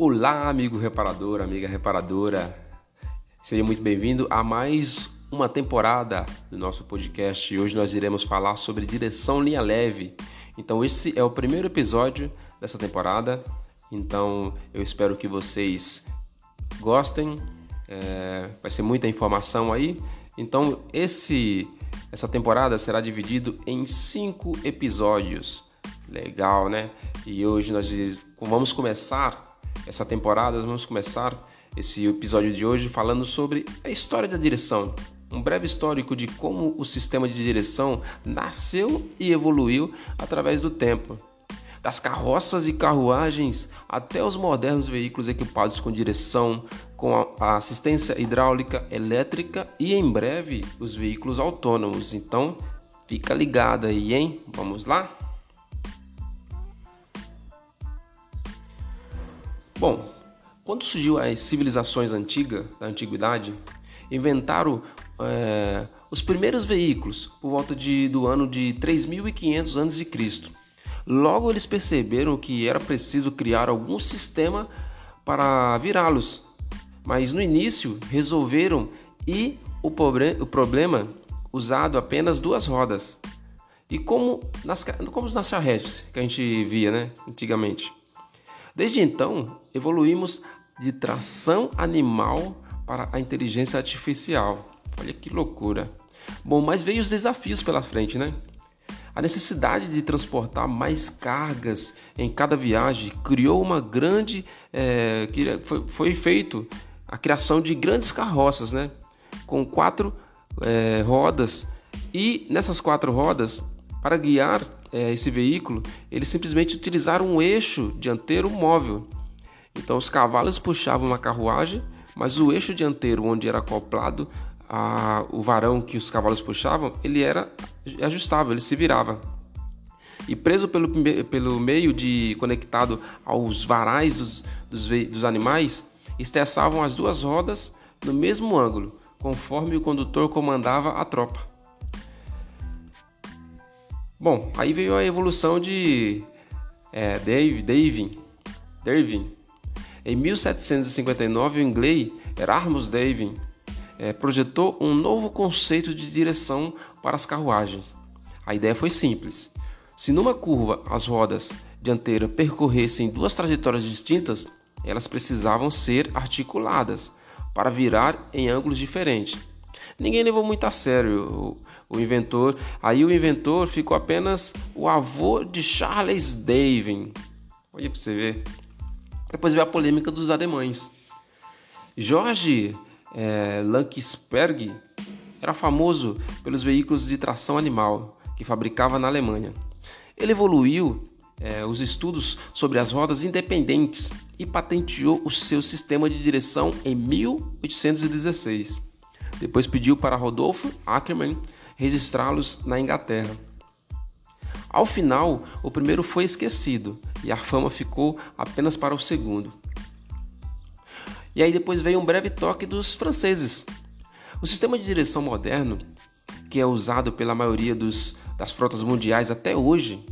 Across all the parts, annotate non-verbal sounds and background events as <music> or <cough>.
Olá, amigo reparador, amiga reparadora. Seja muito bem-vindo a mais uma temporada do nosso podcast. Hoje nós iremos falar sobre direção linha leve. Então, esse é o primeiro episódio dessa temporada. Então, eu espero que vocês gostem. É, vai ser muita informação aí. Então, esse essa temporada será dividido em cinco episódios. Legal, né? E hoje nós vamos começar essa temporada, vamos começar esse episódio de hoje falando sobre a história da direção. Um breve histórico de como o sistema de direção nasceu e evoluiu através do tempo. Das carroças e carruagens até os modernos veículos equipados com direção, com a assistência hidráulica, elétrica e em breve os veículos autônomos. Então, fica ligado aí, hein? Vamos lá? Bom, quando surgiu as civilizações antigas, da antiguidade, inventaram é, os primeiros veículos por volta de, do ano de 3.500 a.C. Logo eles perceberam que era preciso criar algum sistema para virá-los, mas no início resolveram e o, o problema usado apenas duas rodas. E como nas, como nas charretes que a gente via né, antigamente. Desde então, evoluímos de tração animal para a inteligência artificial. Olha que loucura. Bom, mas veio os desafios pela frente, né? A necessidade de transportar mais cargas em cada viagem criou uma grande. É, foi, foi feito a criação de grandes carroças, né? Com quatro é, rodas. E nessas quatro rodas, para guiar é, esse veículo, eles simplesmente utilizaram um eixo dianteiro móvel. Então os cavalos puxavam uma carruagem, mas o eixo dianteiro onde era acoplado a, o varão que os cavalos puxavam, ele era ajustável, ele se virava. E preso pelo, pelo meio de conectado aos varais dos, dos, dos animais, estressavam as duas rodas no mesmo ângulo, conforme o condutor comandava a tropa. Bom, aí veio a evolução de é, Dave, Davin, Darwin. Em 1759, o inglês Erasmus Davin é, projetou um novo conceito de direção para as carruagens. A ideia foi simples. Se numa curva as rodas dianteiras percorressem duas trajetórias distintas, elas precisavam ser articuladas para virar em ângulos diferentes. Ninguém levou muito a sério o, o inventor. Aí o inventor ficou apenas o avô de Charles Darwin. Olha para você ver. Depois veio a polêmica dos alemães. George é, era famoso pelos veículos de tração animal que fabricava na Alemanha. Ele evoluiu é, os estudos sobre as rodas independentes e patenteou o seu sistema de direção em 1816. Depois pediu para Rodolfo Ackermann registrá-los na Inglaterra. Ao final, o primeiro foi esquecido e a fama ficou apenas para o segundo. E aí depois veio um breve toque dos franceses. O sistema de direção moderno, que é usado pela maioria dos, das frotas mundiais até hoje,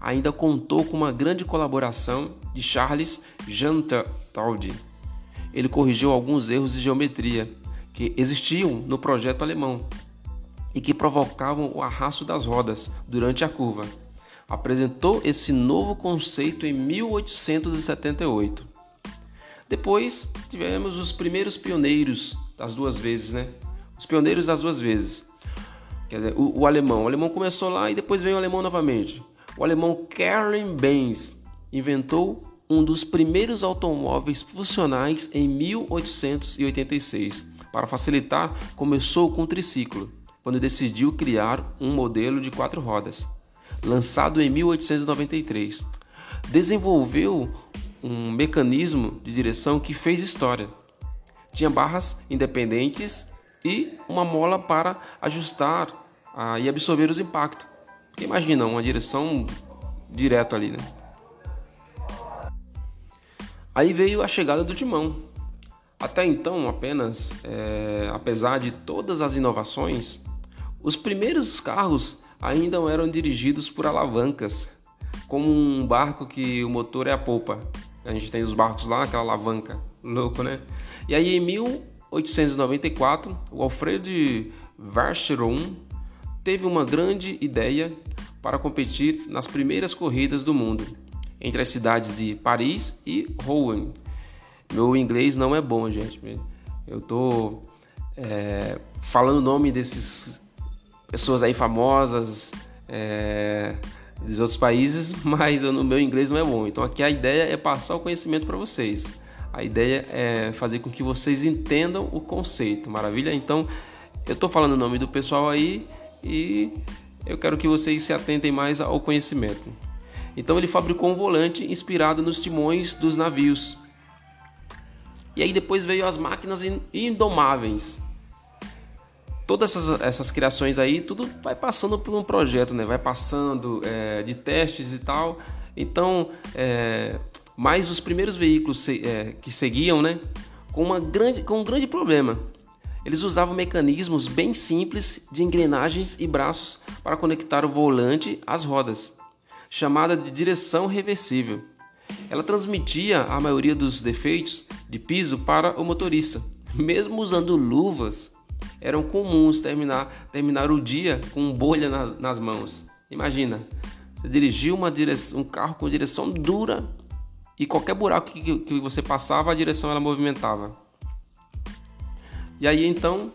ainda contou com uma grande colaboração de Charles Jantaldi. Ele corrigiu alguns erros de geometria que existiam no projeto alemão e que provocavam o arrasto das rodas durante a curva. Apresentou esse novo conceito em 1878. Depois tivemos os primeiros pioneiros das duas vezes, né? Os pioneiros das duas vezes. Quer dizer, o, o alemão. O alemão começou lá e depois veio o alemão novamente. O alemão Karl Benz inventou um dos primeiros automóveis funcionais em 1886 para facilitar, começou com o triciclo, quando decidiu criar um modelo de quatro rodas. Lançado em 1893, desenvolveu um mecanismo de direção que fez história. Tinha barras independentes e uma mola para ajustar ah, e absorver os impactos. Porque imagina uma direção direto ali, né? Aí veio a chegada do timão, até então, apenas, é, apesar de todas as inovações, os primeiros carros ainda eram dirigidos por alavancas, como um barco que o motor é a polpa. A gente tem os barcos lá, aquela alavanca, louco, né? E aí em 1894, o Alfred Vacheron teve uma grande ideia para competir nas primeiras corridas do mundo, entre as cidades de Paris e Rouen. Meu inglês não é bom, gente. Eu tô é, falando o nome desses pessoas aí famosas é, dos outros países, <laughs> mas no meu inglês não é bom. Então aqui a ideia é passar o conhecimento para vocês. A ideia é fazer com que vocês entendam o conceito, maravilha? Então eu estou falando o nome do pessoal aí e eu quero que vocês se atentem mais ao conhecimento. Então ele fabricou um volante inspirado nos timões dos navios. E aí depois veio as máquinas indomáveis, todas essas, essas criações aí, tudo vai passando por um projeto, né? Vai passando é, de testes e tal. Então, é, mas os primeiros veículos é, que seguiam, né? Com, uma grande, com um grande problema. Eles usavam mecanismos bem simples de engrenagens e braços para conectar o volante às rodas, chamada de direção reversível. Ela transmitia a maioria dos defeitos de piso para o motorista, mesmo usando luvas eram comuns terminar, terminar o dia com bolha na, nas mãos. Imagina, você dirigiu direção, um carro com direção dura e qualquer buraco que, que você passava, a direção ela movimentava. E aí então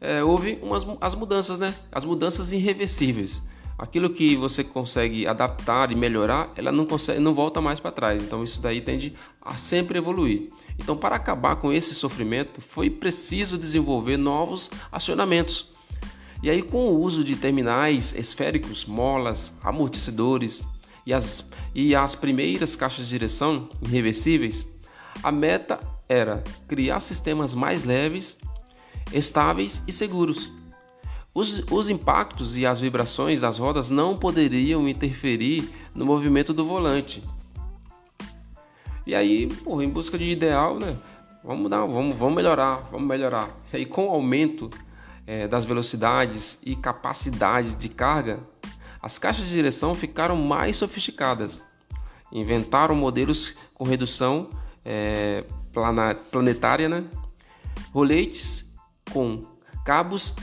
é, houve umas, as mudanças, né? As mudanças irreversíveis aquilo que você consegue adaptar e melhorar, ela não consegue, não volta mais para trás. Então isso daí tende a sempre evoluir. Então para acabar com esse sofrimento, foi preciso desenvolver novos acionamentos. E aí com o uso de terminais esféricos, molas, amortecedores e as, e as primeiras caixas de direção irreversíveis, a meta era criar sistemas mais leves, estáveis e seguros os, os impactos e as vibrações das rodas não poderiam interferir no movimento do volante. E aí, porra, em busca de ideal, né? Vamos dar, vamos, vamos melhorar, vamos melhorar. E aí, com o aumento é, das velocidades e capacidade de carga, as caixas de direção ficaram mais sofisticadas. Inventaram modelos com redução é, planetária, né? roletes com cabos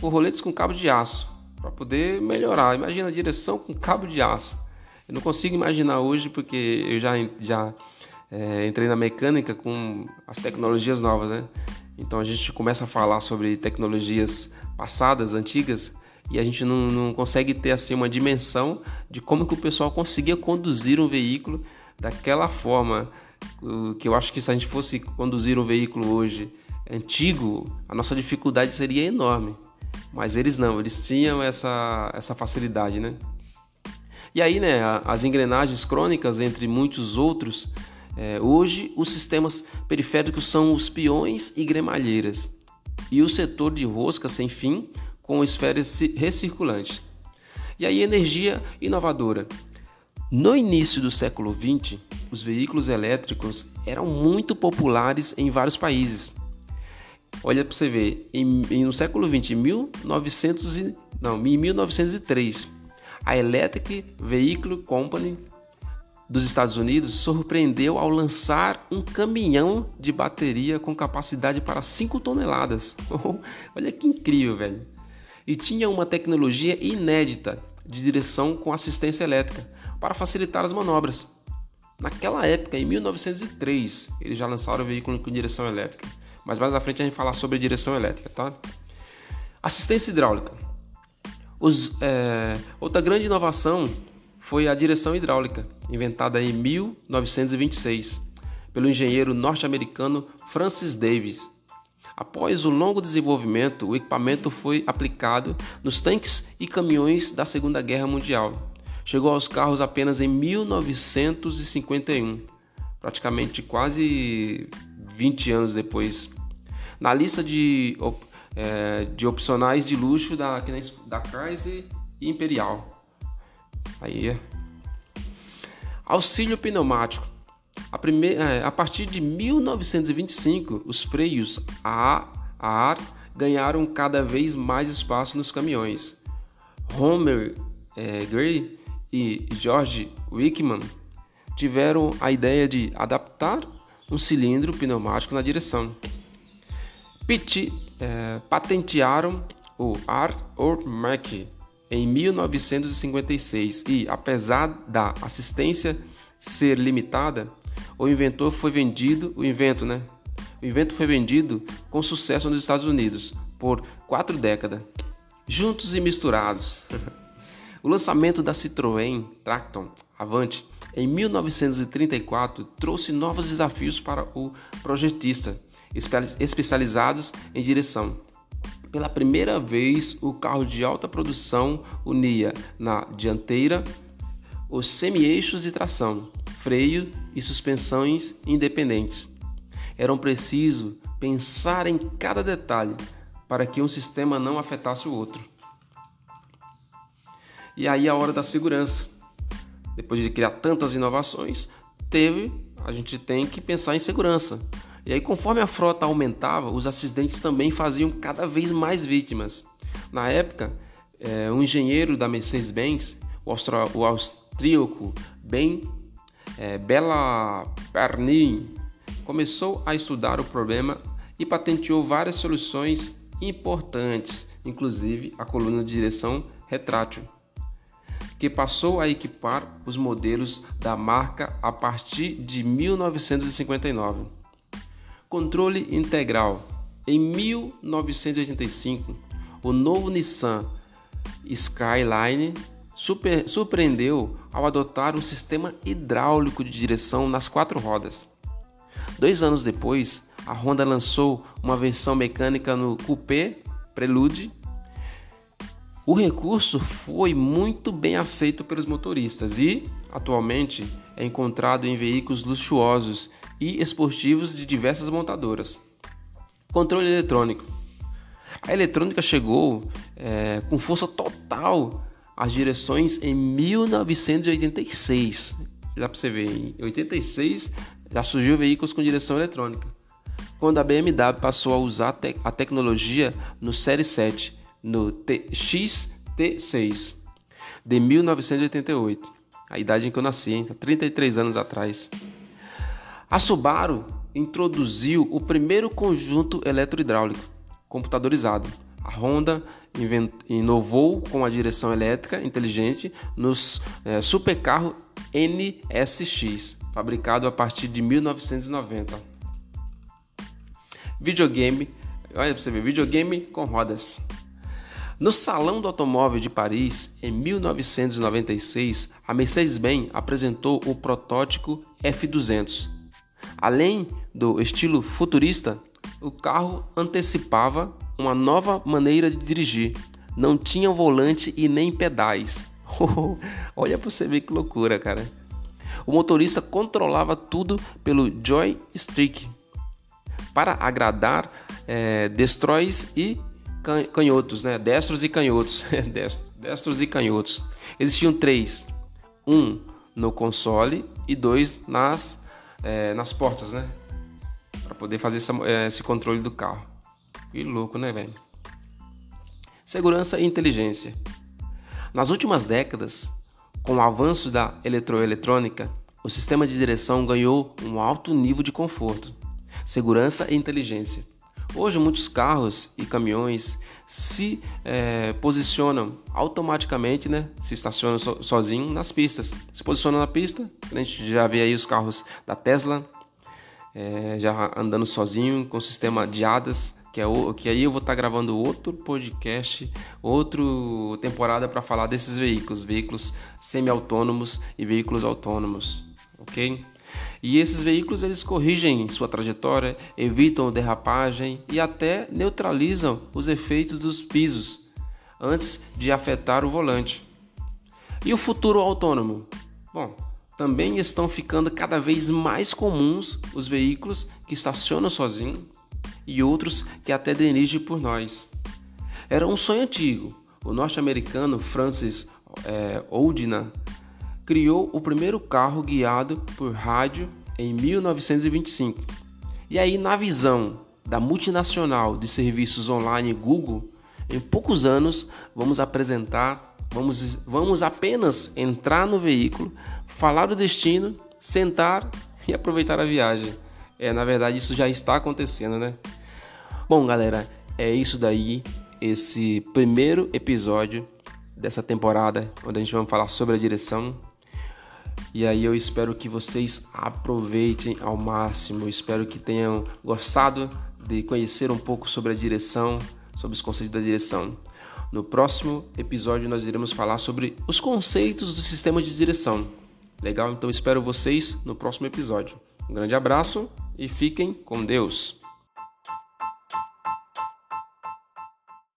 com roletes com cabo de aço para poder melhorar. Imagina a direção com cabo de aço. Eu não consigo imaginar hoje porque eu já, já é, entrei na mecânica com as tecnologias novas, né? Então a gente começa a falar sobre tecnologias passadas, antigas, e a gente não, não consegue ter assim uma dimensão de como que o pessoal conseguia conduzir um veículo daquela forma que eu acho que se a gente fosse conduzir um veículo hoje antigo, a nossa dificuldade seria enorme. Mas eles não, eles tinham essa, essa facilidade, né? E aí, né, as engrenagens crônicas, entre muitos outros, é, hoje os sistemas periféricos são os peões e gremalheiras, e o setor de rosca sem fim com esferas recirculantes. E aí, energia inovadora. No início do século XX, os veículos elétricos eram muito populares em vários países Olha para você ver, em, em, no século XX, em, 1900 e, não, em 1903, a Electric Vehicle Company dos Estados Unidos surpreendeu ao lançar um caminhão de bateria com capacidade para 5 toneladas. <laughs> Olha que incrível, velho! E tinha uma tecnologia inédita de direção com assistência elétrica para facilitar as manobras. Naquela época, em 1903, eles já lançaram o veículo com direção elétrica mas mais à frente a gente falar sobre direção elétrica, tá? Assistência hidráulica. Os, é, outra grande inovação foi a direção hidráulica, inventada em 1926 pelo engenheiro norte-americano Francis Davis. Após o longo desenvolvimento, o equipamento foi aplicado nos tanques e caminhões da Segunda Guerra Mundial. Chegou aos carros apenas em 1951, praticamente quase 20 anos depois. Na lista de, é, de opcionais de luxo da, da Chrysler e Imperial. Aí. Auxílio pneumático. A, primeira, é, a partir de 1925, os freios a, a ar ganharam cada vez mais espaço nos caminhões. Homer é, Gray e George Wickman tiveram a ideia de adaptar um cilindro pneumático na direção. Pitt é, patentearam o Ar Mac em 1956 e, apesar da assistência ser limitada, o inventor foi vendido, o invento, né? O invento foi vendido com sucesso nos Estados Unidos por quatro décadas, juntos e misturados. <laughs> o lançamento da Citroën Tracton Avante em 1934 trouxe novos desafios para o projetista, especializados em direção. Pela primeira vez, o carro de alta produção unia na dianteira os semi-eixos de tração, freio e suspensões independentes. Era preciso pensar em cada detalhe para que um sistema não afetasse o outro. E aí a hora da segurança. Depois de criar tantas inovações, teve, a gente tem que pensar em segurança. E aí, conforme a frota aumentava, os acidentes também faziam cada vez mais vítimas. Na época, é, um engenheiro da Mercedes-Benz, o, austríaco Ben é, Bella Pernin, começou a estudar o problema e patenteou várias soluções importantes, inclusive a coluna de direção retrátil, que passou a equipar os modelos da marca a partir de 1959. Controle integral. Em 1985, o novo Nissan Skyline super, surpreendeu ao adotar um sistema hidráulico de direção nas quatro rodas. Dois anos depois, a Honda lançou uma versão mecânica no Coupé Prelude. O recurso foi muito bem aceito pelos motoristas e, atualmente, é encontrado em veículos luxuosos e esportivos de diversas montadoras. Controle eletrônico. A eletrônica chegou é, com força total às direções em 1986. Dá para você ver, em 86 já surgiu veículos com direção eletrônica. Quando a BMW passou a usar a tecnologia no Série 7, no XT6, de 1988, a idade em que eu nasci, hein? 33 anos atrás. A Subaru introduziu o primeiro conjunto eletrohidráulico computadorizado. A Honda inovou com a direção elétrica inteligente nos é, supercarro NSX, fabricado a partir de 1990. Videogame, olha para você ver, videogame com rodas. No Salão do Automóvel de Paris, em 1996, a Mercedes-Benz apresentou o protótipo F200 Além do estilo futurista, o carro antecipava uma nova maneira de dirigir. Não tinha volante e nem pedais. <laughs> Olha para você ver que loucura, cara. O motorista controlava tudo pelo joystick para agradar é, destróis e canhotos, né? Destros e canhotos, <laughs> destros e canhotos. Existiam três: um no console e dois nas é, nas portas, né? Para poder fazer essa, é, esse controle do carro. Que louco, né, velho? Segurança e inteligência. Nas últimas décadas, com o avanço da eletroeletrônica, o sistema de direção ganhou um alto nível de conforto, segurança e inteligência. Hoje, muitos carros e caminhões se é, posicionam automaticamente, né? Se estacionam so, sozinho nas pistas. Se posicionam na pista, a gente já vê aí os carros da Tesla é, já andando sozinho com o sistema de hadas, que é o, que aí eu vou estar tá gravando outro podcast, outra temporada para falar desses veículos, veículos semi-autônomos e veículos autônomos, ok? E esses veículos eles corrigem sua trajetória, evitam derrapagem e até neutralizam os efeitos dos pisos antes de afetar o volante. E o futuro autônomo? Bom, também estão ficando cada vez mais comuns os veículos que estacionam sozinhos e outros que até dirigem por nós. Era um sonho antigo. O norte-americano Francis é, Oldina criou o primeiro carro guiado por rádio em 1925. E aí, na visão da multinacional de serviços online Google, em poucos anos vamos apresentar, vamos, vamos apenas entrar no veículo, falar o destino sentar e aproveitar a viagem. É, na verdade, isso já está acontecendo, né? Bom, galera, é isso daí, esse primeiro episódio dessa temporada, onde a gente vai falar sobre a direção. E aí eu espero que vocês aproveitem ao máximo, espero que tenham gostado de conhecer um pouco sobre a direção, sobre os conceitos da direção. No próximo episódio nós iremos falar sobre os conceitos do sistema de direção. Legal? Então espero vocês no próximo episódio. Um grande abraço e fiquem com Deus.